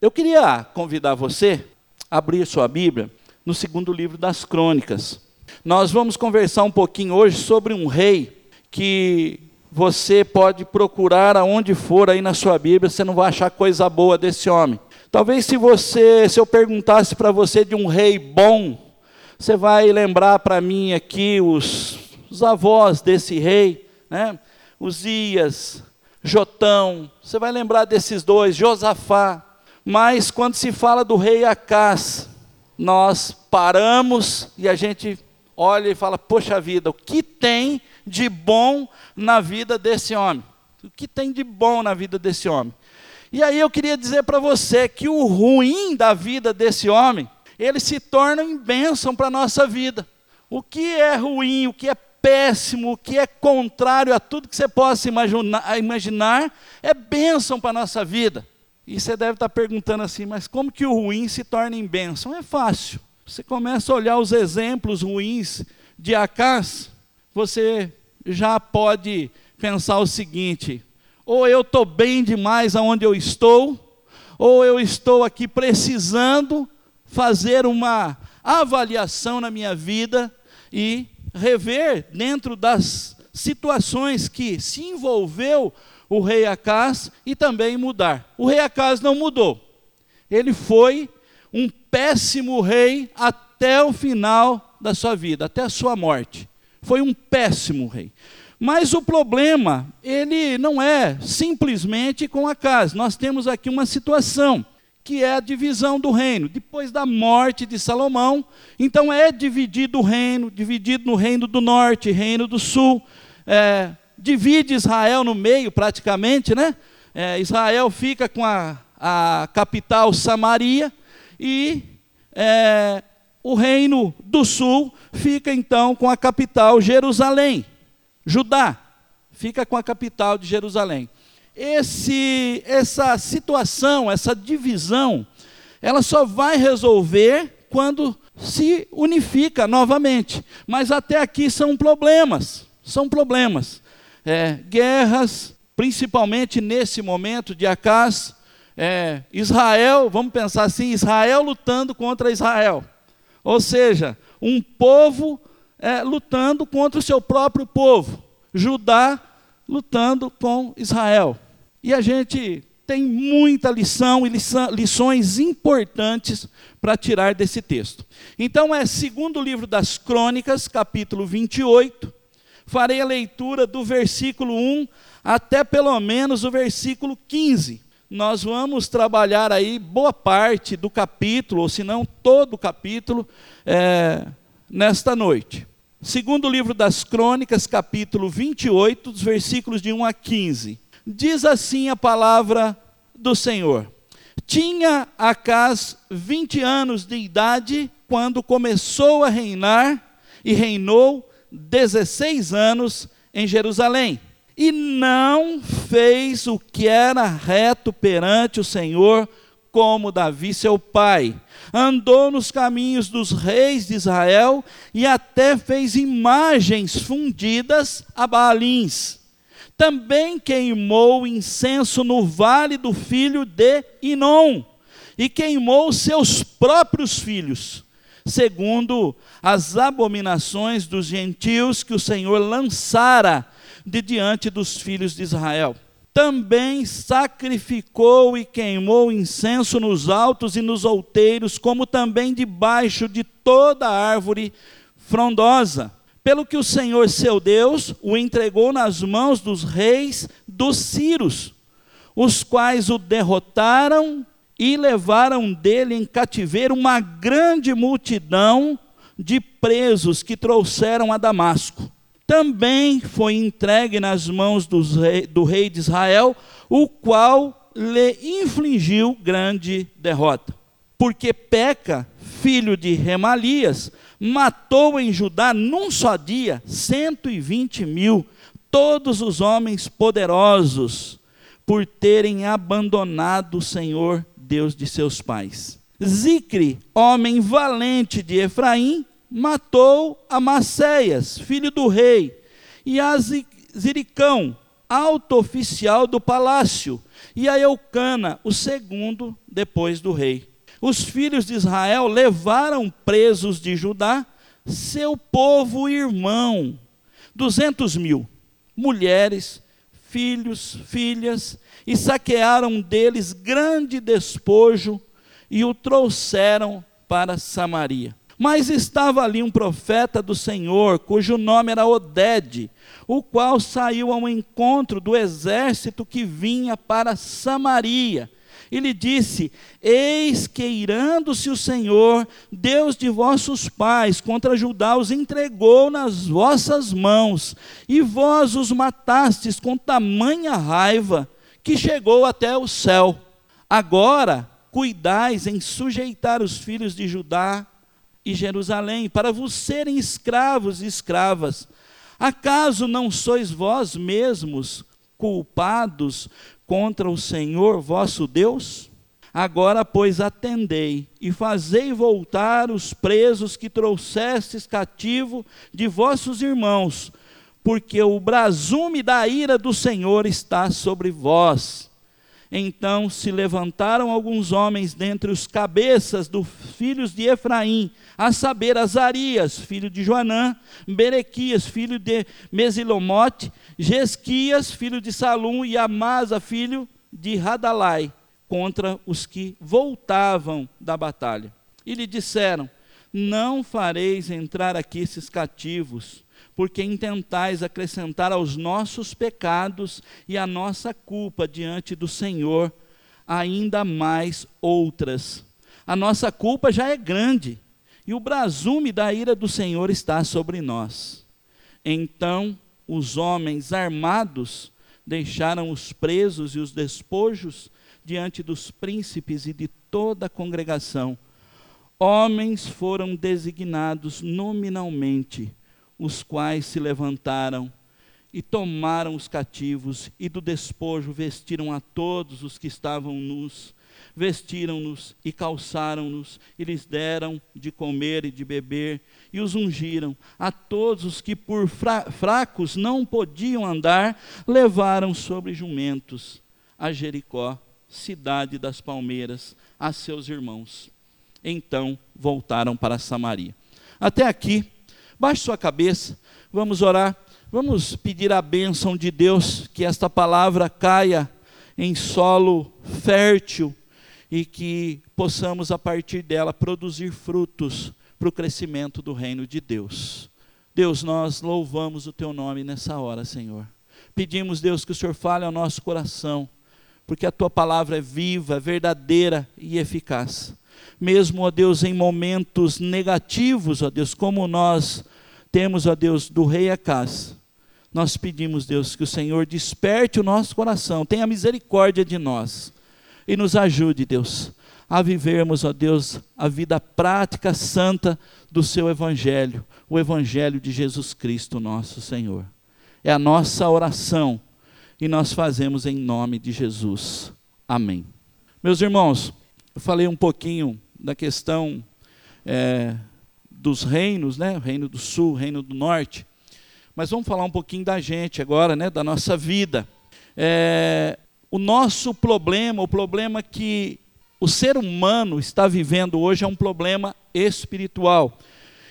Eu queria convidar você a abrir sua Bíblia no segundo livro das Crônicas. Nós vamos conversar um pouquinho hoje sobre um rei que você pode procurar aonde for aí na sua Bíblia, você não vai achar coisa boa desse homem. Talvez se você, se eu perguntasse para você de um rei bom, você vai lembrar para mim aqui os, os avós desse rei, né? Uzias, Jotão, você vai lembrar desses dois, Josafá. Mas quando se fala do rei Acás, nós paramos e a gente olha e fala: Poxa vida, o que tem de bom na vida desse homem? O que tem de bom na vida desse homem? E aí eu queria dizer para você que o ruim da vida desse homem, ele se torna em bênção para a nossa vida. O que é ruim, o que é péssimo, o que é contrário a tudo que você possa imaginar, imaginar é bênção para a nossa vida. E você deve estar perguntando assim, mas como que o ruim se torna em bênção? É fácil. Você começa a olhar os exemplos ruins de Acas, você já pode pensar o seguinte: ou eu estou bem demais aonde eu estou, ou eu estou aqui precisando fazer uma avaliação na minha vida e rever dentro das situações que se envolveu o rei Acás e também mudar. O rei Acás não mudou. Ele foi um péssimo rei até o final da sua vida, até a sua morte. Foi um péssimo rei. Mas o problema, ele não é simplesmente com a casa. Nós temos aqui uma situação, que é a divisão do reino. Depois da morte de Salomão, então é dividido o reino, dividido no reino do norte, reino do sul. É, divide Israel no meio, praticamente, né? É, Israel fica com a, a capital Samaria e é, o reino do sul fica então com a capital Jerusalém. Judá fica com a capital de Jerusalém. Esse, essa situação, essa divisão, ela só vai resolver quando se unifica novamente. Mas até aqui são problemas, são problemas. É, guerras, principalmente nesse momento de Acás, é, Israel, vamos pensar assim, Israel lutando contra Israel. Ou seja, um povo é, lutando contra o seu próprio povo, Judá lutando com Israel. E a gente tem muita lição e lições importantes para tirar desse texto. Então é segundo livro das Crônicas, capítulo 28. Farei a leitura do versículo 1 até pelo menos o versículo 15. Nós vamos trabalhar aí boa parte do capítulo, ou se não todo o capítulo, é, nesta noite. Segundo livro das Crônicas, capítulo 28, dos versículos de 1 a 15. Diz assim a palavra do Senhor: Tinha Acas 20 anos de idade quando começou a reinar, e reinou 16 anos em Jerusalém. E não fez o que era reto perante o Senhor, como Davi seu pai andou nos caminhos dos reis de Israel e até fez imagens fundidas a Baalins. Também queimou incenso no vale do filho de Inom e queimou seus próprios filhos, segundo as abominações dos gentios que o Senhor lançara de diante dos filhos de Israel também sacrificou e queimou incenso nos altos e nos outeiros, como também debaixo de toda árvore frondosa. Pelo que o Senhor seu Deus o entregou nas mãos dos reis dos Círios, os quais o derrotaram e levaram dele em cativeiro uma grande multidão de presos que trouxeram a Damasco também foi entregue nas mãos rei, do rei de Israel, o qual lhe infligiu grande derrota. Porque Peca, filho de Remalias, matou em Judá num só dia 120 mil, todos os homens poderosos, por terem abandonado o Senhor, Deus de seus pais. Zicre, homem valente de Efraim, matou Amacéias, filho do rei, e Aziricão, alto oficial do palácio, e a Eucana, o segundo depois do rei. Os filhos de Israel levaram presos de Judá seu povo irmão, duzentos mil, mulheres, filhos, filhas, e saquearam deles grande despojo e o trouxeram para Samaria. Mas estava ali um profeta do Senhor, cujo nome era Odede, o qual saiu ao encontro do exército que vinha para Samaria. E lhe disse: Eis que, irando-se o Senhor, Deus de vossos pais, contra Judá, os entregou nas vossas mãos, e vós os matastes com tamanha raiva, que chegou até o céu. Agora, cuidais em sujeitar os filhos de Judá e Jerusalém, para vos serem escravos e escravas. Acaso não sois vós mesmos culpados contra o Senhor vosso Deus? Agora, pois, atendei e fazei voltar os presos que trouxestes cativo de vossos irmãos, porque o brasume da ira do Senhor está sobre vós. Então se levantaram alguns homens dentre os cabeças dos filhos de Efraim, a saber, Azarias, filho de Joanã, Berequias, filho de Mesilomote, Jesquias, filho de Salum, e Amasa, filho de Radalai, contra os que voltavam da batalha. E lhe disseram: Não fareis entrar aqui esses cativos, porque intentais acrescentar aos nossos pecados e à nossa culpa diante do Senhor ainda mais outras. A nossa culpa já é grande, e o brasume da ira do Senhor está sobre nós. Então os homens armados deixaram os presos e os despojos diante dos príncipes e de toda a congregação. Homens foram designados nominalmente os quais se levantaram e tomaram os cativos, e do despojo vestiram a todos os que estavam nus, vestiram-nos e calçaram-nos, e lhes deram de comer e de beber, e os ungiram. A todos os que por fracos não podiam andar, levaram sobre jumentos a Jericó, cidade das palmeiras, a seus irmãos. Então voltaram para Samaria. Até aqui Baixe sua cabeça, vamos orar, vamos pedir a bênção de Deus, que esta palavra caia em solo fértil e que possamos, a partir dela, produzir frutos para o crescimento do reino de Deus. Deus, nós louvamos o teu nome nessa hora, Senhor. Pedimos, Deus, que o Senhor fale ao nosso coração, porque a tua palavra é viva, verdadeira e eficaz mesmo, ó Deus, em momentos negativos, ó Deus, como nós temos, ó Deus, do rei Acás, nós pedimos, Deus, que o Senhor desperte o nosso coração, tenha misericórdia de nós e nos ajude, Deus, a vivermos, ó Deus, a vida prática, santa do Seu Evangelho, o Evangelho de Jesus Cristo, nosso Senhor. É a nossa oração e nós fazemos em nome de Jesus. Amém. Meus irmãos, eu falei um pouquinho da questão é, dos reinos, né? Reino do sul, reino do norte. Mas vamos falar um pouquinho da gente agora, né? Da nossa vida. É, o nosso problema, o problema que o ser humano está vivendo hoje é um problema espiritual.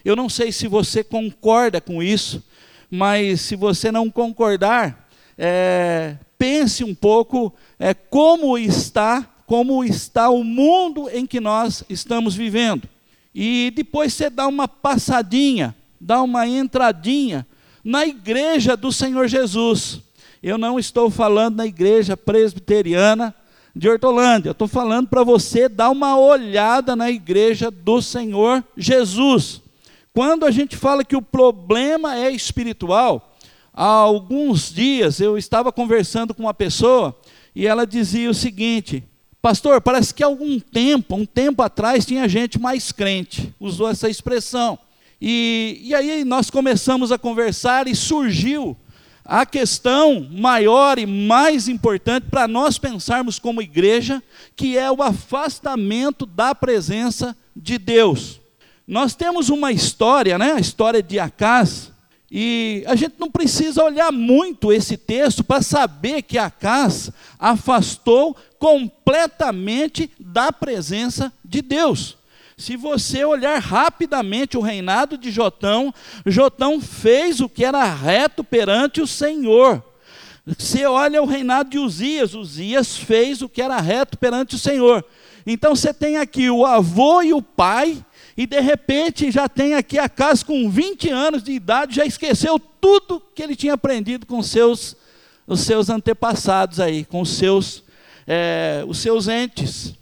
Eu não sei se você concorda com isso, mas se você não concordar, é, pense um pouco é, como está como está o mundo em que nós estamos vivendo. E depois você dá uma passadinha, dá uma entradinha na igreja do Senhor Jesus. Eu não estou falando na igreja presbiteriana de Hortolândia, estou falando para você dar uma olhada na igreja do Senhor Jesus. Quando a gente fala que o problema é espiritual, há alguns dias eu estava conversando com uma pessoa e ela dizia o seguinte: Pastor, parece que há algum tempo, um tempo atrás, tinha gente mais crente, usou essa expressão. E, e aí nós começamos a conversar e surgiu a questão maior e mais importante para nós pensarmos como igreja, que é o afastamento da presença de Deus. Nós temos uma história, né? a história de Acás, E a gente não precisa olhar muito esse texto para saber que Acas afastou completamente da presença de Deus. Se você olhar rapidamente o reinado de Jotão, Jotão fez o que era reto perante o Senhor. Você olha o reinado de Uzias, Uzias fez o que era reto perante o Senhor. Então você tem aqui o avô e o pai e de repente já tem aqui a casa com 20 anos de idade, já esqueceu tudo que ele tinha aprendido com seus, os seus antepassados aí, com os seus, é, os seus entes.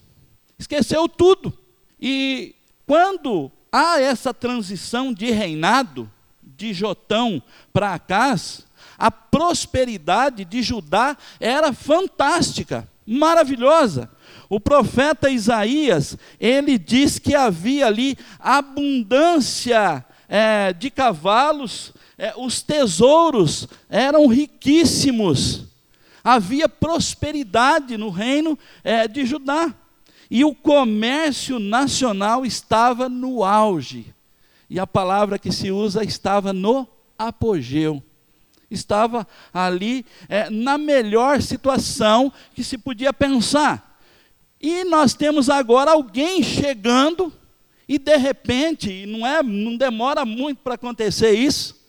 Esqueceu tudo. E quando há essa transição de reinado, de Jotão para Acás, a prosperidade de Judá era fantástica, maravilhosa. O profeta Isaías, ele diz que havia ali abundância é, de cavalos, é, os tesouros eram riquíssimos, havia prosperidade no reino é, de Judá, e o comércio nacional estava no auge, e a palavra que se usa estava no apogeu. Estava ali é, na melhor situação que se podia pensar. E nós temos agora alguém chegando e de repente, não é, não demora muito para acontecer isso.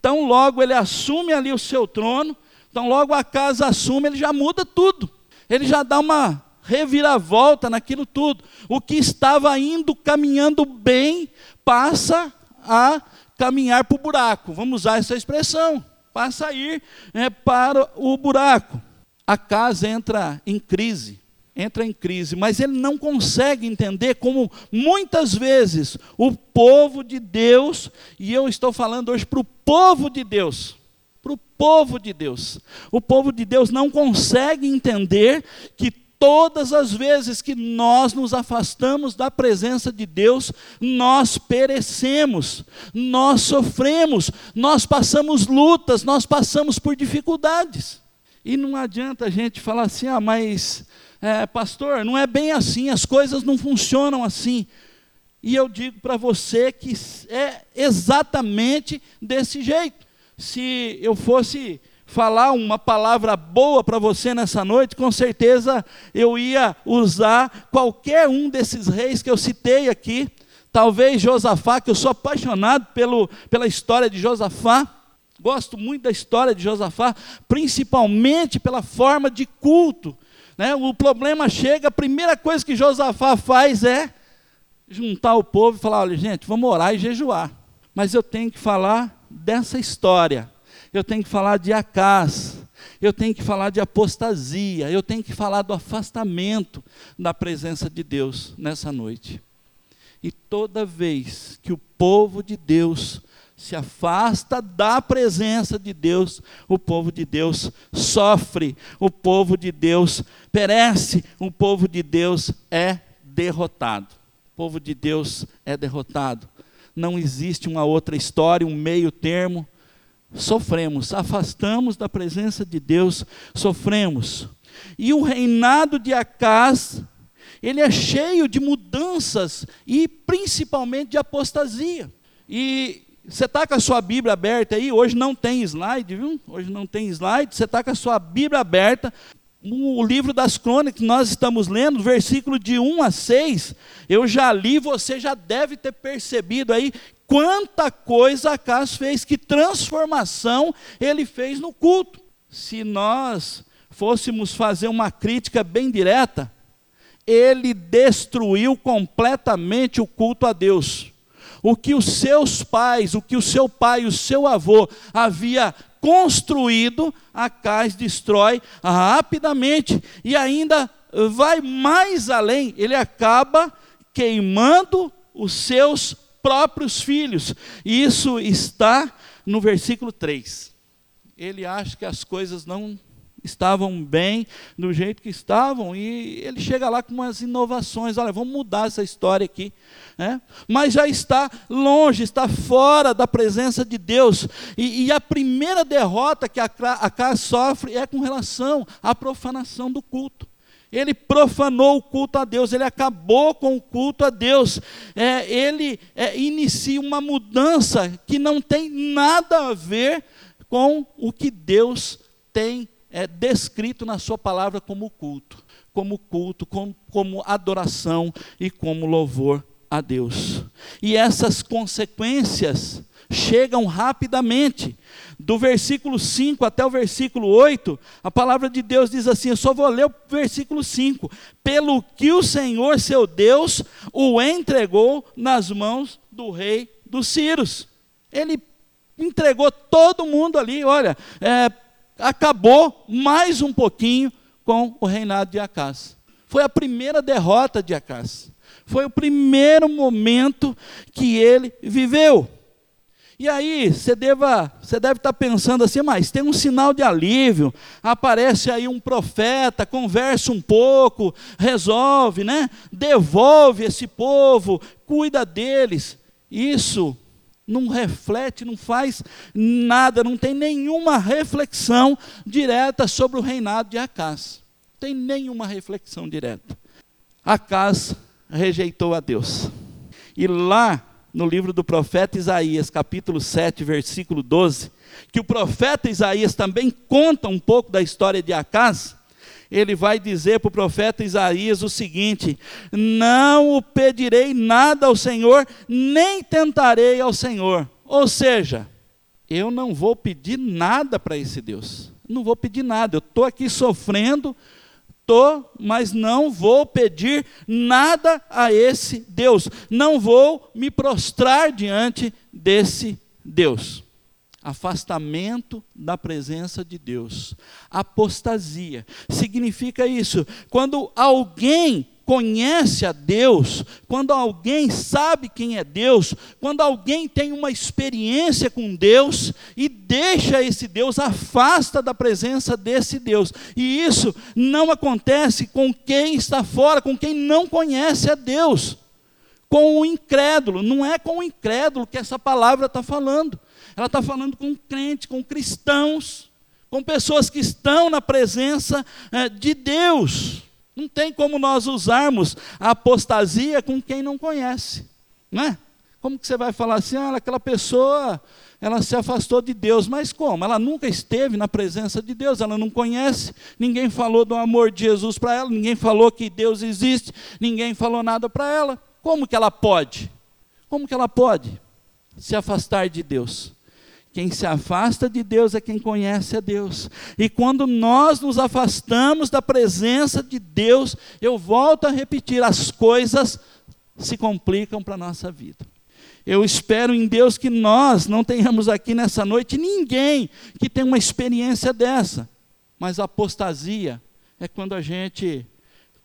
Tão logo ele assume ali o seu trono, tão logo a casa assume, ele já muda tudo. Ele já dá uma reviravolta naquilo tudo. O que estava indo caminhando bem passa a caminhar para o buraco. Vamos usar essa expressão. Passa a ir é, para o buraco. A casa entra em crise entra em crise, mas ele não consegue entender como muitas vezes o povo de Deus, e eu estou falando hoje para o povo de Deus, para o povo de Deus, o povo de Deus não consegue entender que todas as vezes que nós nos afastamos da presença de Deus, nós perecemos, nós sofremos, nós passamos lutas, nós passamos por dificuldades. E não adianta a gente falar assim, ah, mas é, pastor, não é bem assim, as coisas não funcionam assim. E eu digo para você que é exatamente desse jeito. Se eu fosse falar uma palavra boa para você nessa noite, com certeza eu ia usar qualquer um desses reis que eu citei aqui. Talvez Josafá, que eu sou apaixonado pelo, pela história de Josafá. Gosto muito da história de Josafá, principalmente pela forma de culto né? O problema chega, a primeira coisa que Josafá faz é juntar o povo e falar: olha, gente, vamos orar e jejuar. Mas eu tenho que falar dessa história, eu tenho que falar de Acás, eu tenho que falar de apostasia, eu tenho que falar do afastamento da presença de Deus nessa noite. E toda vez que o povo de Deus se afasta da presença de Deus, o povo de Deus sofre, o povo de Deus perece, o povo de Deus é derrotado. O povo de Deus é derrotado. Não existe uma outra história, um meio termo. Sofremos, afastamos da presença de Deus, sofremos. E o reinado de Acás, ele é cheio de mudanças e principalmente de apostasia. E você está com a sua Bíblia aberta aí? Hoje não tem slide, viu? Hoje não tem slide. Você está com a sua Bíblia aberta. O livro das crônicas nós estamos lendo, versículo de 1 a 6, eu já li, você já deve ter percebido aí quanta coisa Acas fez, que transformação ele fez no culto. Se nós fôssemos fazer uma crítica bem direta, ele destruiu completamente o culto a Deus o que os seus pais, o que o seu pai o seu avô havia construído, Acais destrói rapidamente e ainda vai mais além, ele acaba queimando os seus próprios filhos. Isso está no versículo 3. Ele acha que as coisas não estavam bem do jeito que estavam, e ele chega lá com umas inovações, olha, vamos mudar essa história aqui, né? mas já está longe, está fora da presença de Deus, e, e a primeira derrota que a, a sofre é com relação à profanação do culto. ele profanou o culto a Deus, ele acabou com o culto a Deus, é, ele é, inicia uma mudança que não tem nada a ver com o que Deus tem é, descrito na Sua palavra como culto, como culto, como, como adoração e como louvor a Deus. E essas consequências chegam rapidamente. Do versículo 5 até o versículo 8, a palavra de Deus diz assim: eu só vou ler o versículo 5. Pelo que o Senhor, seu Deus, o entregou nas mãos do rei dos Círios. Ele entregou todo mundo ali, olha, é, acabou mais um pouquinho com o reinado de Acás. Foi a primeira derrota de Acás. Foi o primeiro momento que ele viveu. E aí, você, deva, você deve estar pensando assim, mas tem um sinal de alívio, aparece aí um profeta, conversa um pouco, resolve, né? Devolve esse povo, cuida deles. Isso não reflete, não faz nada, não tem nenhuma reflexão direta sobre o reinado de Acás. Não tem nenhuma reflexão direta. Acás rejeitou a Deus. E lá no livro do profeta Isaías, capítulo 7, versículo 12, que o profeta Isaías também conta um pouco da história de Acas, ele vai dizer para o profeta Isaías o seguinte: Não o pedirei nada ao Senhor, nem tentarei ao Senhor. Ou seja, eu não vou pedir nada para esse Deus. Não vou pedir nada. Eu estou aqui sofrendo, Estou, mas não vou pedir nada a esse Deus. Não vou me prostrar diante desse Deus. Afastamento da presença de Deus. Apostasia. Significa isso. Quando alguém conhece a Deus, quando alguém sabe quem é Deus, quando alguém tem uma experiência com Deus e deixa esse Deus, afasta da presença desse Deus. E isso não acontece com quem está fora, com quem não conhece a Deus. Com o incrédulo, não é com o incrédulo que essa palavra está falando. Ela está falando com crentes, com cristãos, com pessoas que estão na presença é, de Deus. Não tem como nós usarmos a apostasia com quem não conhece, não é? Como que você vai falar assim, ah, aquela pessoa, ela se afastou de Deus, mas como? Ela nunca esteve na presença de Deus, ela não conhece, ninguém falou do amor de Jesus para ela, ninguém falou que Deus existe, ninguém falou nada para ela. Como que ela pode? Como que ela pode se afastar de Deus? Quem se afasta de Deus é quem conhece a Deus. E quando nós nos afastamos da presença de Deus, eu volto a repetir, as coisas se complicam para a nossa vida. Eu espero em Deus que nós não tenhamos aqui nessa noite ninguém que tenha uma experiência dessa. Mas apostasia é quando a gente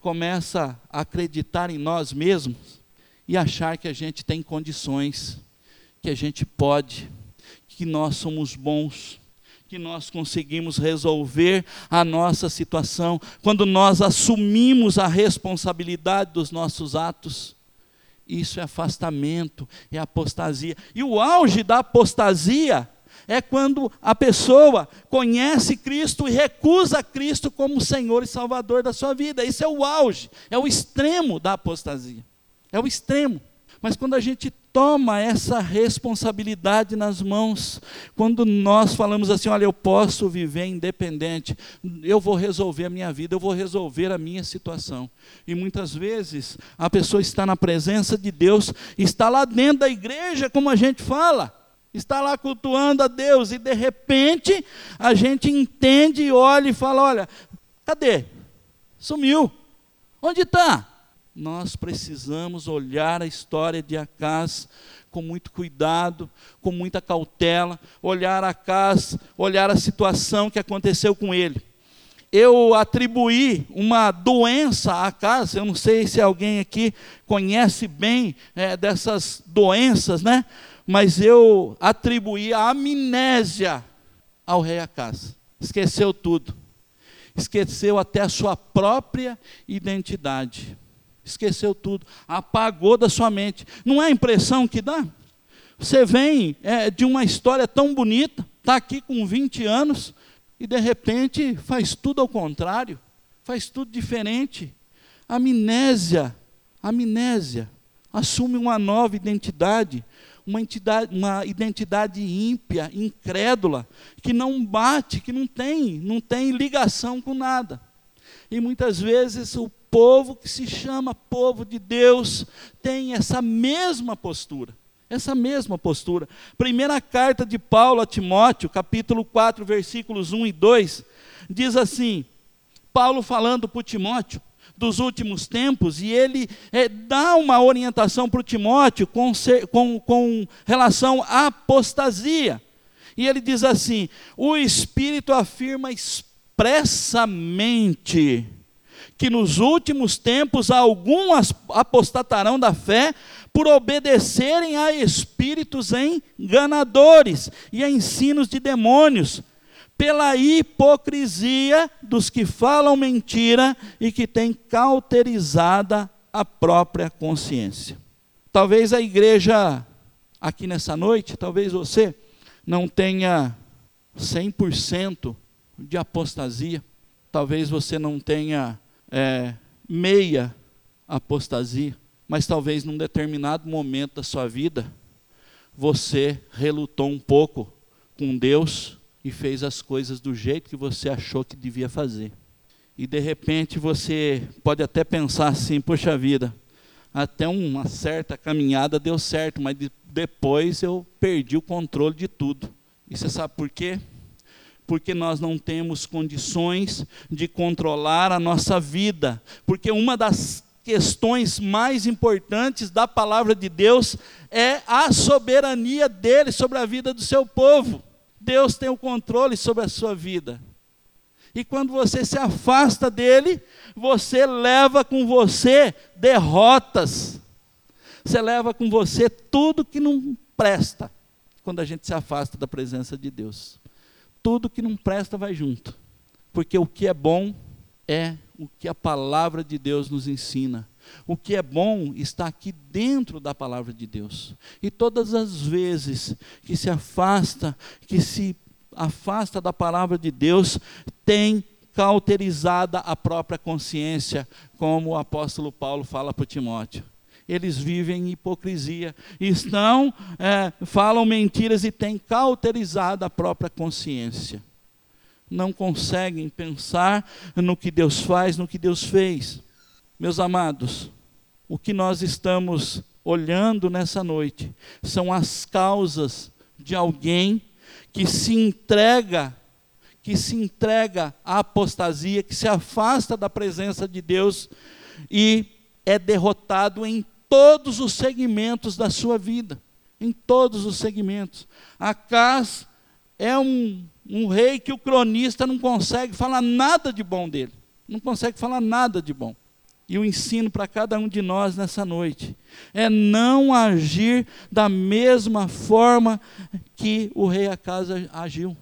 começa a acreditar em nós mesmos e achar que a gente tem condições, que a gente pode que nós somos bons, que nós conseguimos resolver a nossa situação, quando nós assumimos a responsabilidade dos nossos atos. Isso é afastamento, é apostasia. E o auge da apostasia é quando a pessoa conhece Cristo e recusa Cristo como Senhor e Salvador da sua vida. Isso é o auge, é o extremo da apostasia. É o extremo. Mas quando a gente toma essa responsabilidade nas mãos, quando nós falamos assim: olha, eu posso viver independente, eu vou resolver a minha vida, eu vou resolver a minha situação. E muitas vezes a pessoa está na presença de Deus, está lá dentro da igreja, como a gente fala, está lá cultuando a Deus, e de repente a gente entende e olha e fala: olha, cadê? Sumiu. Onde está? Nós precisamos olhar a história de Acás com muito cuidado, com muita cautela, olhar Acás, olhar a situação que aconteceu com ele. Eu atribuí uma doença a Acás, eu não sei se alguém aqui conhece bem é, dessas doenças, né? Mas eu atribuí a amnésia ao rei Acás. Esqueceu tudo. Esqueceu até a sua própria identidade esqueceu tudo, apagou da sua mente. Não é a impressão que dá? Você vem é, de uma história tão bonita, está aqui com 20 anos, e de repente faz tudo ao contrário, faz tudo diferente. Amnésia, amnésia, assume uma nova identidade, uma, entidade, uma identidade ímpia, incrédula, que não bate, que não tem, não tem ligação com nada. E muitas vezes o povo que se chama povo de Deus tem essa mesma postura. Essa mesma postura. Primeira carta de Paulo a Timóteo, capítulo 4, versículos 1 e 2, diz assim: Paulo falando para Timóteo dos últimos tempos, e ele é, dá uma orientação para Timóteo com, com, com relação à apostasia. E ele diz assim: o Espírito afirma expressamente que nos últimos tempos alguns apostatarão da fé por obedecerem a espíritos enganadores e a ensinos de demônios, pela hipocrisia dos que falam mentira e que têm cauterizada a própria consciência. Talvez a igreja aqui nessa noite, talvez você não tenha 100% de apostasia, talvez você não tenha é, meia apostasia, mas talvez num determinado momento da sua vida, você relutou um pouco com Deus e fez as coisas do jeito que você achou que devia fazer. E de repente você pode até pensar assim: poxa vida, até uma certa caminhada deu certo, mas de, depois eu perdi o controle de tudo. E você sabe por quê? Porque nós não temos condições de controlar a nossa vida. Porque uma das questões mais importantes da palavra de Deus é a soberania dele sobre a vida do seu povo. Deus tem o controle sobre a sua vida. E quando você se afasta dele, você leva com você derrotas. Você leva com você tudo que não presta quando a gente se afasta da presença de Deus tudo que não presta vai junto. Porque o que é bom é o que a palavra de Deus nos ensina. O que é bom está aqui dentro da palavra de Deus. E todas as vezes que se afasta, que se afasta da palavra de Deus, tem cauterizada a própria consciência, como o apóstolo Paulo fala para Timóteo eles vivem em hipocrisia, estão, é, falam mentiras e têm cauterizado a própria consciência. Não conseguem pensar no que Deus faz, no que Deus fez. Meus amados, o que nós estamos olhando nessa noite são as causas de alguém que se entrega que se entrega à apostasia, que se afasta da presença de Deus e é derrotado em todos os segmentos da sua vida. Em todos os segmentos. Acas é um, um rei que o cronista não consegue falar nada de bom dele. Não consegue falar nada de bom. E o ensino para cada um de nós nessa noite é não agir da mesma forma que o rei Acas agiu.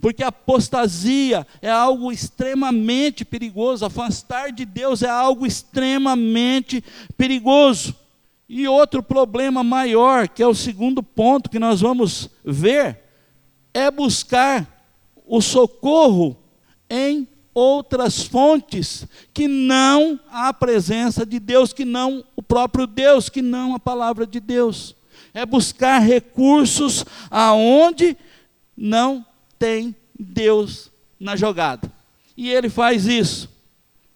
Porque apostasia é algo extremamente perigoso, afastar de Deus é algo extremamente perigoso. E outro problema maior, que é o segundo ponto que nós vamos ver, é buscar o socorro em outras fontes que não a presença de Deus, que não o próprio Deus, que não a palavra de Deus. É buscar recursos aonde não tem Deus na jogada. E ele faz isso.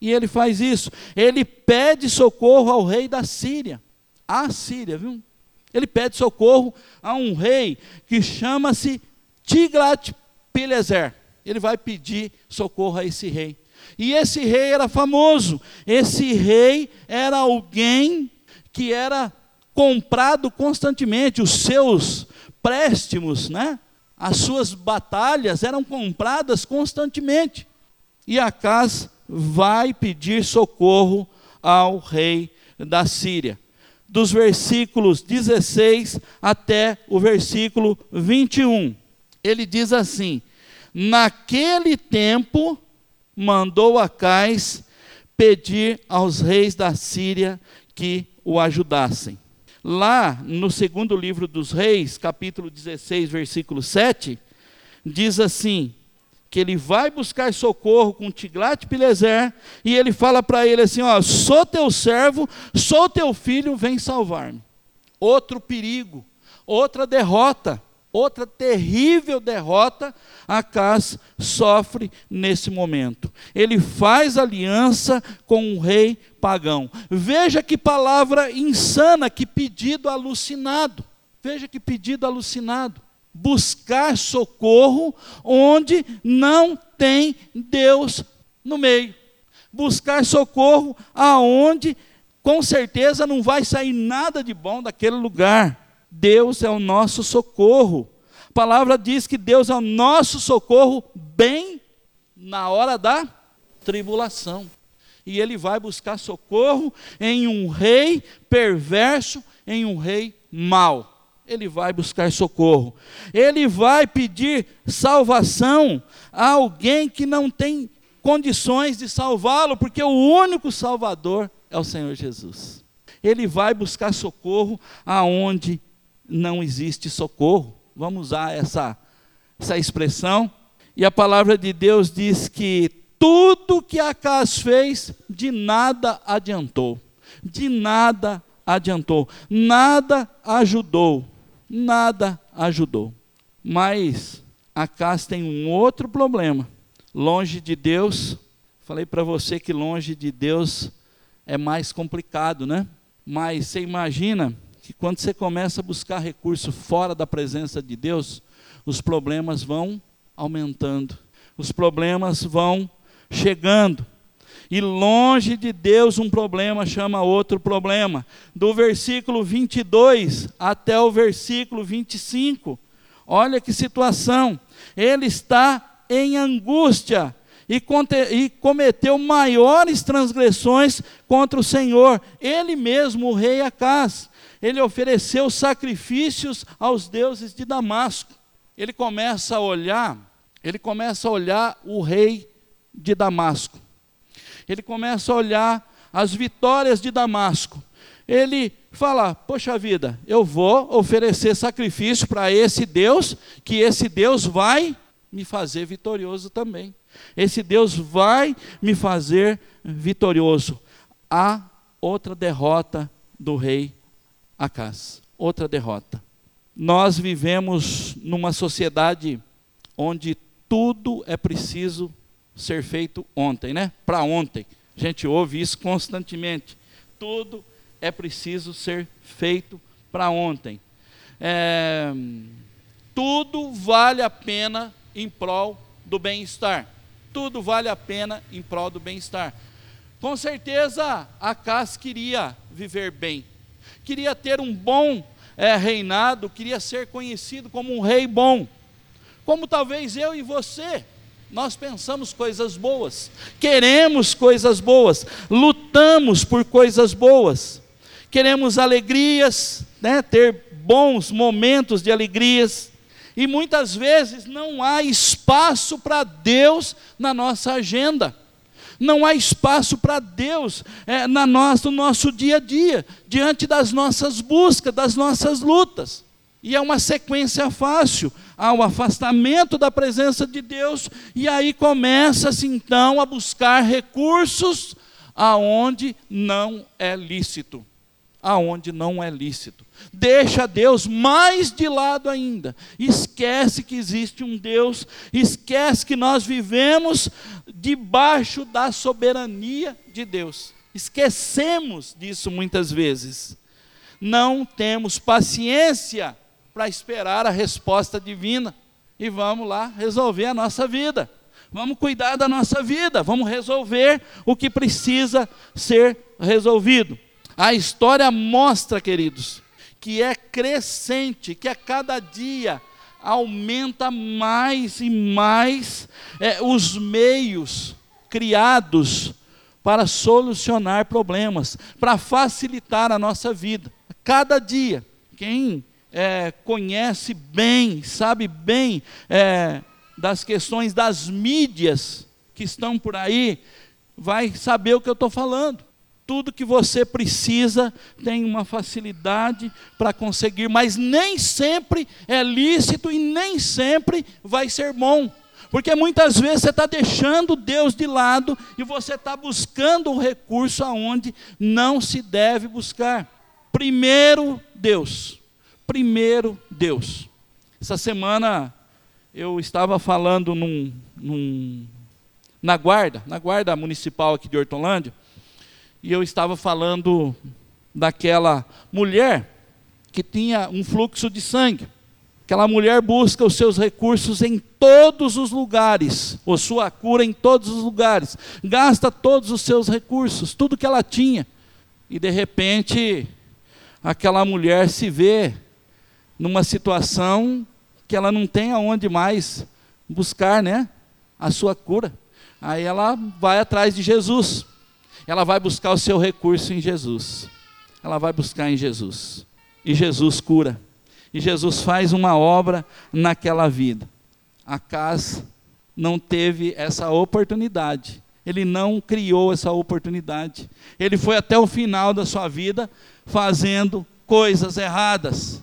E ele faz isso. Ele pede socorro ao rei da Síria. A Síria, viu? Ele pede socorro a um rei que chama-se Tiglat-Pileser. Ele vai pedir socorro a esse rei. E esse rei era famoso. Esse rei era alguém que era comprado constantemente. Os seus préstimos, né? As suas batalhas eram compradas constantemente. E Acas vai pedir socorro ao rei da Síria. Dos versículos 16 até o versículo 21. Ele diz assim: Naquele tempo mandou Acais pedir aos reis da Síria que o ajudassem lá no segundo livro dos Reis, capítulo 16, versículo 7, diz assim: que ele vai buscar socorro com Tiglat-Pileser, e ele fala para ele assim, ó, sou teu servo, sou teu filho, vem salvar-me. Outro perigo, outra derrota, outra terrível derrota, Acas sofre nesse momento. Ele faz aliança com um rei pagão. Veja que palavra insana, que pedido alucinado. Veja que pedido alucinado. Buscar socorro onde não tem Deus no meio. Buscar socorro aonde com certeza não vai sair nada de bom daquele lugar. Deus é o nosso socorro. A palavra diz que Deus é o nosso socorro bem na hora da tribulação. E ele vai buscar socorro em um rei perverso, em um rei mau. Ele vai buscar socorro. Ele vai pedir salvação a alguém que não tem condições de salvá-lo, porque o único salvador é o Senhor Jesus. Ele vai buscar socorro aonde não existe socorro. Vamos usar essa, essa expressão. E a palavra de Deus diz que tudo que Acas fez, de nada adiantou. De nada adiantou. Nada ajudou. Nada ajudou. Mas Acas tem um outro problema. Longe de Deus, falei para você que longe de Deus é mais complicado, né? Mas você imagina que quando você começa a buscar recurso fora da presença de Deus, os problemas vão aumentando, os problemas vão chegando. E longe de Deus, um problema chama outro problema. Do versículo 22 até o versículo 25, olha que situação. Ele está em angústia e, cometeu maiores transgressões contra o Senhor, ele mesmo, o rei Acás ele ofereceu sacrifícios aos deuses de Damasco. Ele começa a olhar, ele começa a olhar o rei de Damasco. Ele começa a olhar as vitórias de Damasco. Ele fala: Poxa vida, eu vou oferecer sacrifício para esse Deus, que esse Deus vai me fazer vitorioso também. Esse Deus vai me fazer vitorioso. Há outra derrota do rei Acas. Outra derrota. Nós vivemos numa sociedade onde tudo é preciso ser feito ontem, né? Para ontem. A gente ouve isso constantemente. Tudo é preciso ser feito para ontem. É, tudo vale a pena em prol do bem-estar. Tudo vale a pena em prol do bem-estar. Com certeza, Acas queria viver bem queria ter um bom é, reinado, queria ser conhecido como um rei bom. Como talvez eu e você, nós pensamos coisas boas, queremos coisas boas, lutamos por coisas boas, queremos alegrias, né, ter bons momentos de alegrias, e muitas vezes não há espaço para Deus na nossa agenda. Não há espaço para Deus é, na nossa, no nosso dia a dia, diante das nossas buscas, das nossas lutas. E é uma sequência fácil. Há o afastamento da presença de Deus, e aí começa-se então a buscar recursos aonde não é lícito. Aonde não é lícito deixa Deus mais de lado ainda, esquece que existe um Deus, esquece que nós vivemos debaixo da soberania de Deus. Esquecemos disso muitas vezes. Não temos paciência para esperar a resposta divina e vamos lá resolver a nossa vida. Vamos cuidar da nossa vida, vamos resolver o que precisa ser resolvido. A história mostra, queridos, que é crescente, que a cada dia aumenta mais e mais é, os meios criados para solucionar problemas, para facilitar a nossa vida. Cada dia, quem é, conhece bem, sabe bem é, das questões das mídias que estão por aí, vai saber o que eu estou falando tudo que você precisa tem uma facilidade para conseguir, mas nem sempre é lícito e nem sempre vai ser bom. Porque muitas vezes você está deixando Deus de lado e você está buscando um recurso aonde não se deve buscar. Primeiro Deus. Primeiro Deus. Essa semana eu estava falando num, num, na guarda, na guarda municipal aqui de Hortolândia, e eu estava falando daquela mulher que tinha um fluxo de sangue. Aquela mulher busca os seus recursos em todos os lugares, ou sua cura em todos os lugares, gasta todos os seus recursos, tudo que ela tinha. E de repente, aquela mulher se vê numa situação que ela não tem aonde mais buscar, né, a sua cura. Aí ela vai atrás de Jesus. Ela vai buscar o seu recurso em Jesus. Ela vai buscar em Jesus. E Jesus cura. E Jesus faz uma obra naquela vida. A casa não teve essa oportunidade. Ele não criou essa oportunidade. Ele foi até o final da sua vida fazendo coisas erradas.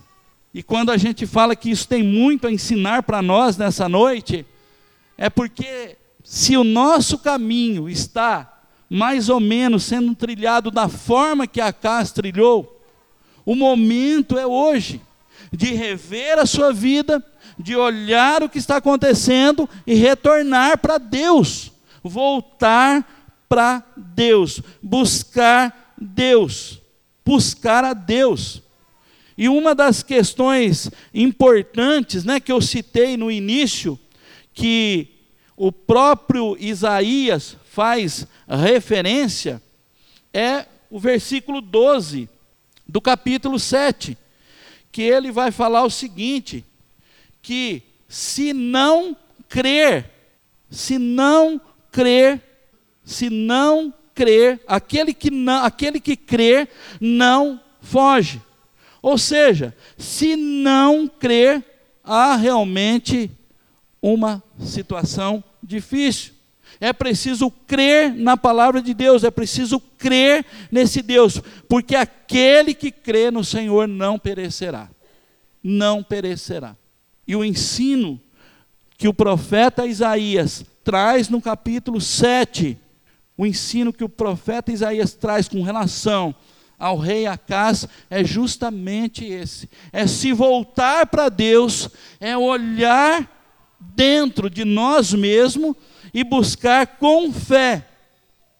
E quando a gente fala que isso tem muito a ensinar para nós nessa noite, é porque se o nosso caminho está mais ou menos sendo trilhado da forma que a casa trilhou, o momento é hoje de rever a sua vida, de olhar o que está acontecendo e retornar para Deus, voltar para Deus, buscar Deus, buscar a Deus. E uma das questões importantes, né, que eu citei no início, que o próprio Isaías faz referência, é o versículo 12 do capítulo 7, que ele vai falar o seguinte: que se não crer, se não crer, se não crer, aquele que não, aquele que crer não foge. Ou seja, se não crer, há realmente uma situação difícil. É preciso crer na palavra de Deus, é preciso crer nesse Deus, porque aquele que crê no Senhor não perecerá. Não perecerá. E o ensino que o profeta Isaías traz no capítulo 7, o ensino que o profeta Isaías traz com relação ao rei Acás é justamente esse: é se voltar para Deus, é olhar dentro de nós mesmos e buscar com fé,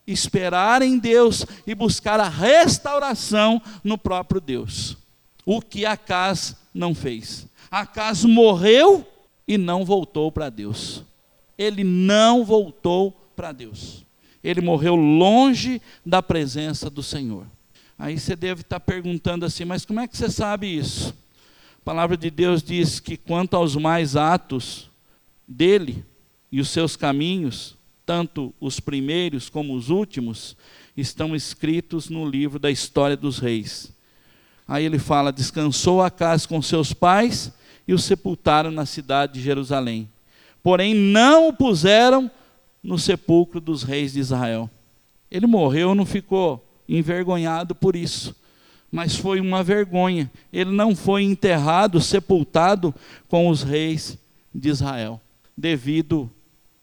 esperar em Deus e buscar a restauração no próprio Deus. O que Acás não fez. Acás morreu e não voltou para Deus. Ele não voltou para Deus. Ele morreu longe da presença do Senhor. Aí você deve estar perguntando assim, mas como é que você sabe isso? A palavra de Deus diz que quanto aos mais atos dele e os seus caminhos, tanto os primeiros como os últimos, estão escritos no livro da história dos reis. Aí ele fala: descansou a casa com seus pais e o sepultaram na cidade de Jerusalém. Porém, não o puseram no sepulcro dos reis de Israel. Ele morreu, não ficou envergonhado por isso. Mas foi uma vergonha. Ele não foi enterrado, sepultado com os reis de Israel, devido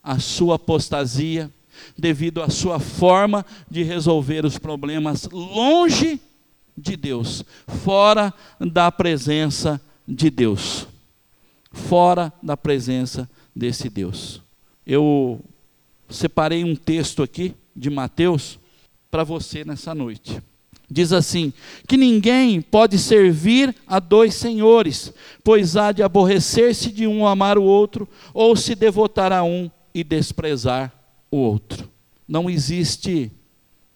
à sua apostasia, devido à sua forma de resolver os problemas longe de Deus, fora da presença de Deus. Fora da presença desse Deus. Eu separei um texto aqui de Mateus para você nessa noite. Diz assim: que ninguém pode servir a dois senhores, pois há de aborrecer-se de um amar o outro, ou se devotar a um e desprezar o outro. Não existe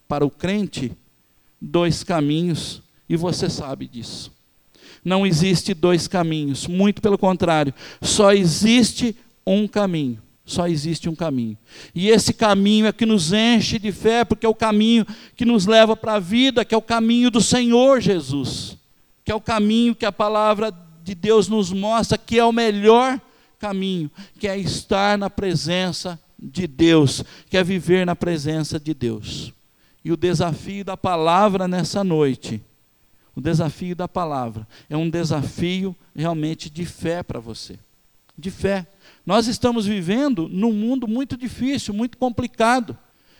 para o crente dois caminhos, e você sabe disso. Não existe dois caminhos, muito pelo contrário, só existe um caminho. Só existe um caminho. E esse caminho é que nos enche de fé, porque é o caminho que nos leva para a vida, que é o caminho do Senhor Jesus. Que é o caminho que a palavra de Deus nos mostra que é o melhor caminho, que é estar na presença de Deus, que é viver na presença de Deus. E o desafio da palavra nessa noite, o desafio da palavra, é um desafio realmente de fé para você. de fé. Nós estamos vivendo num mundo muito difícil, muito complicado,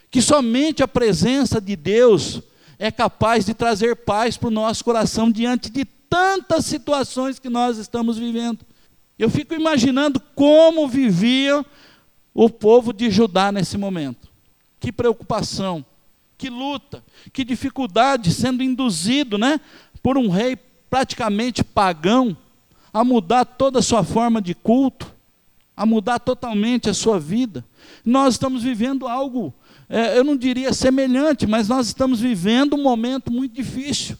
que somente a presença de Deus é capaz de trazer paz para o nosso coração diante de tantas situações que nós estamos vivendo. Eu fico imaginando como vivia o povo de Judá nesse momento. Que preocupação, que luta, que dificuldade sendo induzido, né, por um rei praticamente pagão a mudar toda a sua forma de culto, a mudar totalmente a sua vida. Nós estamos vivendo algo, é, eu não diria semelhante, mas nós estamos vivendo um momento muito difícil.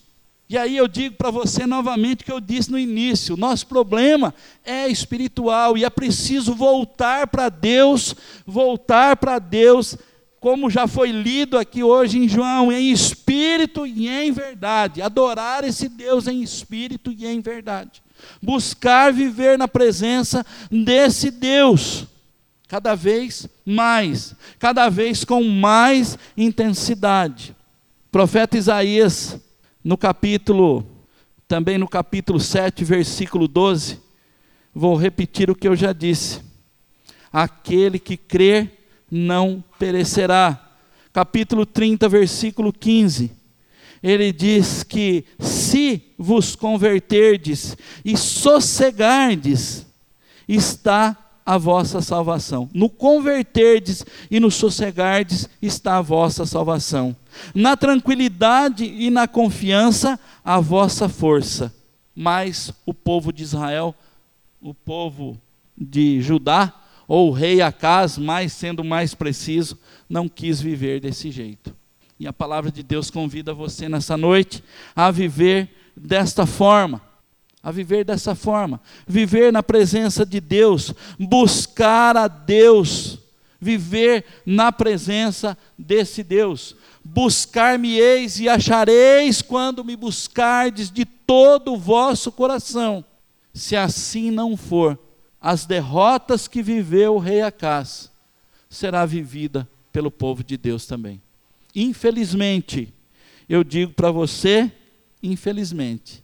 E aí eu digo para você novamente o que eu disse no início: nosso problema é espiritual e é preciso voltar para Deus, voltar para Deus, como já foi lido aqui hoje em João, em espírito e em verdade. Adorar esse Deus em espírito e em verdade buscar viver na presença desse Deus, cada vez mais, cada vez com mais intensidade. O profeta Isaías, no capítulo, também no capítulo 7, versículo 12, vou repetir o que eu já disse. Aquele que crer não perecerá. Capítulo 30, versículo 15 ele diz que se vos converterdes e sossegardes, está a vossa salvação. No converterdes e no sossegardes está a vossa salvação. Na tranquilidade e na confiança, a vossa força. Mas o povo de Israel, o povo de Judá, ou o rei Acas, mais sendo mais preciso, não quis viver desse jeito. E a palavra de Deus convida você nessa noite a viver desta forma. A viver dessa forma. Viver na presença de Deus. Buscar a Deus. Viver na presença desse Deus. Buscar-me-eis e achareis quando me buscardes de todo o vosso coração. Se assim não for, as derrotas que viveu o rei Acás será vivida pelo povo de Deus também. Infelizmente, eu digo para você, infelizmente,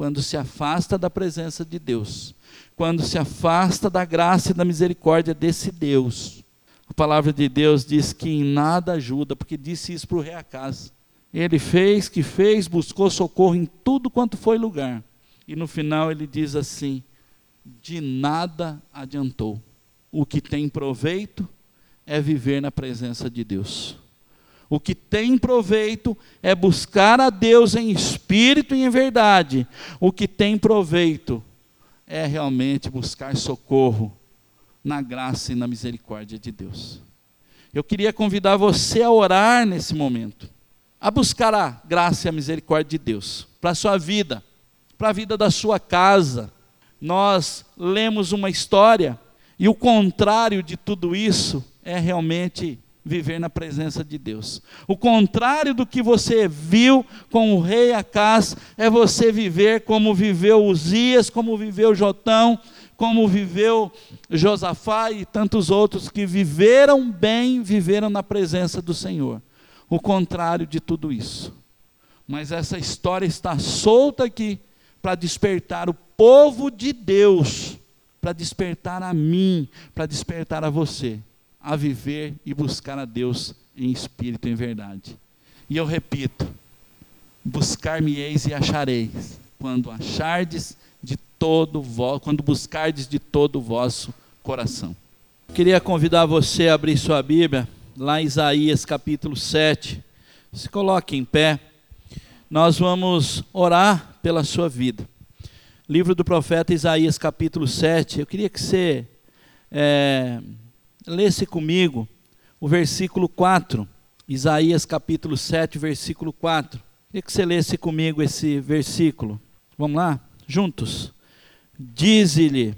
quando se afasta da presença de Deus, quando se afasta da graça e da misericórdia desse Deus, a palavra de Deus diz que em nada ajuda, porque disse isso para o rei Acas. Ele fez, que fez, buscou socorro em tudo quanto foi lugar. E no final ele diz assim: de nada adiantou. O que tem proveito é viver na presença de Deus. O que tem proveito é buscar a Deus em espírito e em verdade. O que tem proveito é realmente buscar socorro na graça e na misericórdia de Deus. Eu queria convidar você a orar nesse momento, a buscar a graça e a misericórdia de Deus para a sua vida, para a vida da sua casa. Nós lemos uma história e o contrário de tudo isso é realmente viver na presença de Deus. O contrário do que você viu com o rei Acás é você viver como viveu Uzias, como viveu Jotão, como viveu Josafá e tantos outros que viveram bem, viveram na presença do Senhor. O contrário de tudo isso. Mas essa história está solta aqui para despertar o povo de Deus, para despertar a mim, para despertar a você a viver e buscar a Deus em espírito e em verdade. E eu repito: buscar-me-eis e achareis, quando achardes de todo quando buscardes de todo o vosso coração. Queria convidar você a abrir sua Bíblia, lá em Isaías capítulo 7. Se coloque em pé. Nós vamos orar pela sua vida. Livro do profeta Isaías capítulo 7. Eu queria que você é, lesse comigo o versículo 4, Isaías capítulo 7, versículo 4. Queria que você lesse comigo esse versículo. Vamos lá? Juntos. Dize-lhe: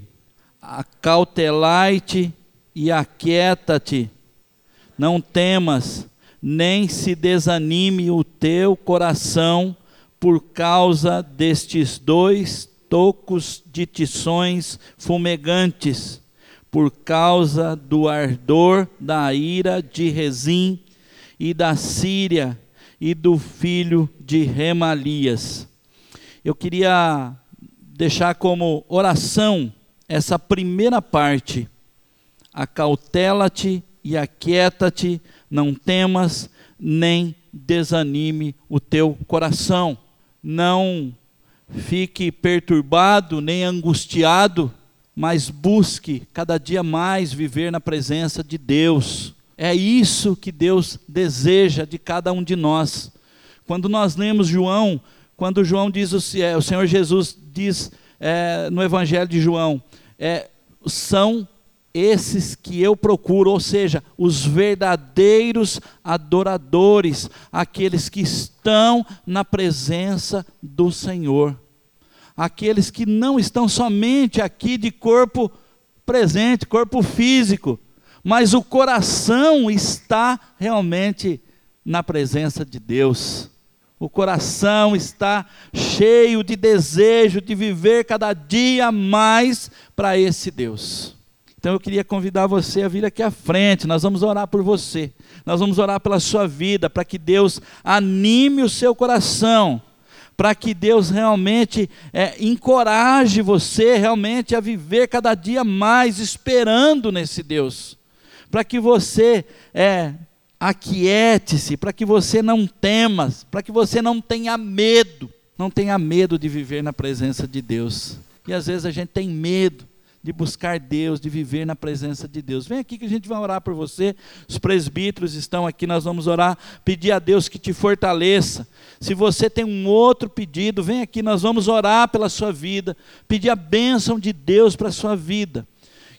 acautelai-te e aquieta-te, não temas, nem se desanime o teu coração por causa destes dois tocos de tições fumegantes por causa do ardor da ira de Rezim e da Síria e do filho de Remalias. Eu queria deixar como oração essa primeira parte, acautela-te e aquieta-te, não temas, nem desanime o teu coração. Não fique perturbado nem angustiado, mas busque cada dia mais viver na presença de Deus. É isso que Deus deseja de cada um de nós. Quando nós lemos João, quando João diz, o, é, Senhor Jesus diz é, no Evangelho de João, é, são esses que eu procuro, ou seja, os verdadeiros adoradores, aqueles que estão na presença do Senhor, aqueles que não estão somente aqui de corpo presente, corpo físico, mas o coração está realmente na presença de Deus. O coração está cheio de desejo de viver cada dia mais para esse Deus. Então eu queria convidar você a vir aqui à frente, nós vamos orar por você, nós vamos orar pela sua vida, para que Deus anime o seu coração, para que Deus realmente é, encoraje você realmente a viver cada dia mais esperando nesse Deus, para que você é, aquiete-se, para que você não tema, para que você não tenha medo, não tenha medo de viver na presença de Deus. E às vezes a gente tem medo de buscar Deus, de viver na presença de Deus. Vem aqui que a gente vai orar por você. Os presbíteros estão aqui, nós vamos orar, pedir a Deus que te fortaleça. Se você tem um outro pedido, vem aqui, nós vamos orar pela sua vida, pedir a bênção de Deus para a sua vida.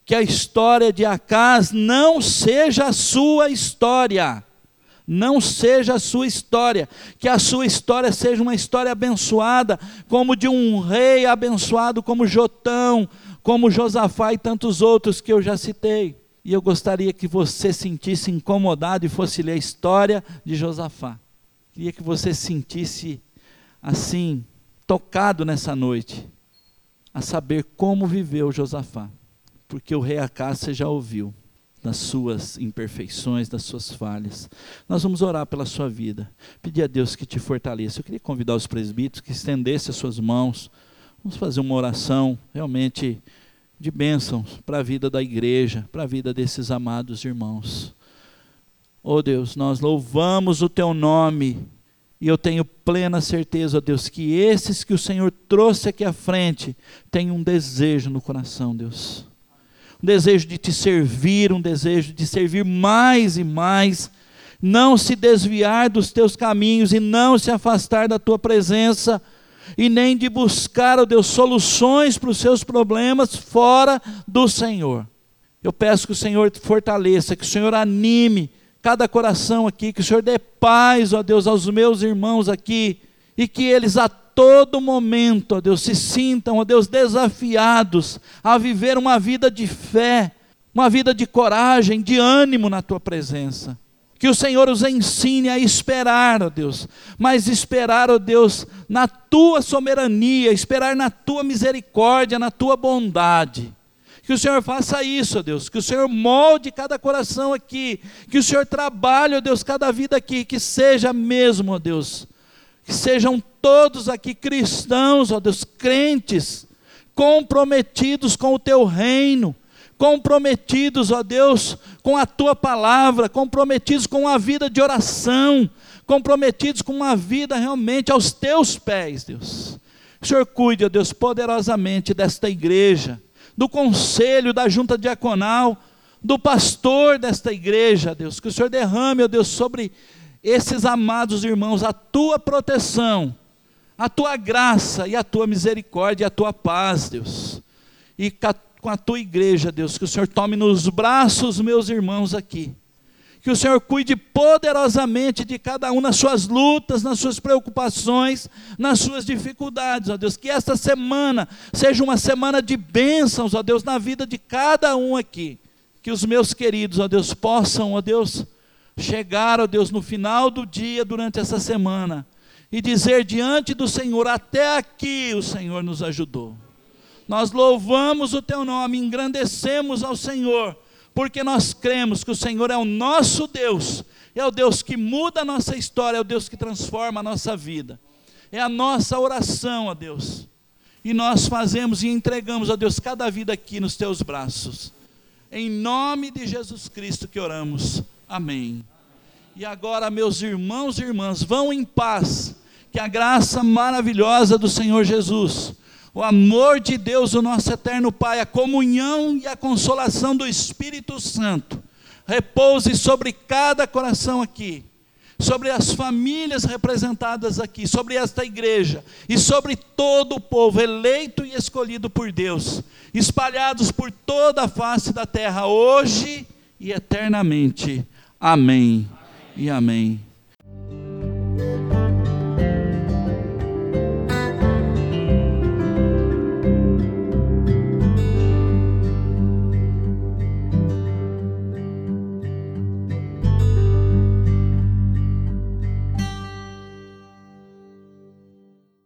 Que a história de Acas não seja a sua história. Não seja a sua história, que a sua história seja uma história abençoada, como de um rei abençoado como Jotão, como Josafá e tantos outros que eu já citei. E eu gostaria que você sentisse incomodado e fosse ler a história de Josafá. Queria que você sentisse assim, tocado nessa noite, a saber como viveu Josafá. Porque o rei Acá você já ouviu das suas imperfeições, das suas falhas. Nós vamos orar pela sua vida, pedir a Deus que te fortaleça. Eu queria convidar os presbíteros que estendessem as suas mãos Vamos fazer uma oração realmente de bênçãos para a vida da igreja, para a vida desses amados irmãos. Oh Deus, nós louvamos o teu nome e eu tenho plena certeza, Deus, que esses que o Senhor trouxe aqui à frente têm um desejo no coração, Deus. Um desejo de te servir, um desejo de servir mais e mais, não se desviar dos teus caminhos e não se afastar da tua presença e nem de buscar, ó Deus, soluções para os seus problemas fora do Senhor. Eu peço que o Senhor fortaleça, que o Senhor anime cada coração aqui, que o Senhor dê paz, ó Deus, aos meus irmãos aqui, e que eles a todo momento, ó Deus, se sintam, ó Deus, desafiados a viver uma vida de fé, uma vida de coragem, de ânimo na tua presença. Que o Senhor os ensine a esperar, ó Deus, mas esperar, ó Deus, na tua soberania, esperar na tua misericórdia, na tua bondade. Que o Senhor faça isso, ó Deus, que o Senhor molde cada coração aqui, que o Senhor trabalhe, ó Deus, cada vida aqui, que seja mesmo, ó Deus, que sejam todos aqui cristãos, ó Deus, crentes, comprometidos com o teu reino, comprometidos, ó Deus, com a tua palavra, comprometidos com a vida de oração, comprometidos com uma vida realmente aos teus pés, Deus. O Senhor cuide, ó Deus, poderosamente desta igreja, do conselho, da junta diaconal, do pastor desta igreja, Deus. Que o Senhor derrame, ó Deus, sobre esses amados irmãos a tua proteção, a tua graça e a tua misericórdia e a tua paz, Deus. E com a tua igreja, Deus, que o Senhor tome nos braços meus irmãos aqui. Que o Senhor cuide poderosamente de cada um nas suas lutas, nas suas preocupações, nas suas dificuldades, ó Deus. Que esta semana seja uma semana de bênçãos, ó Deus, na vida de cada um aqui. Que os meus queridos, ó Deus, possam, ó Deus, chegar, ó Deus, no final do dia, durante essa semana, e dizer diante do Senhor: até aqui o Senhor nos ajudou. Nós louvamos o teu nome, engrandecemos ao Senhor, porque nós cremos que o Senhor é o nosso Deus, é o Deus que muda a nossa história, é o Deus que transforma a nossa vida. É a nossa oração, ó Deus. E nós fazemos e entregamos, ó Deus, cada vida aqui nos teus braços. Em nome de Jesus Cristo que oramos. Amém. E agora, meus irmãos e irmãs, vão em paz. Que a graça maravilhosa do Senhor Jesus, o amor de Deus, o nosso eterno Pai, a comunhão e a consolação do Espírito Santo, repouse sobre cada coração aqui sobre as famílias representadas aqui, sobre esta igreja e sobre todo o povo eleito e escolhido por Deus, espalhados por toda a face da terra, hoje e eternamente. Amém, amém. e amém.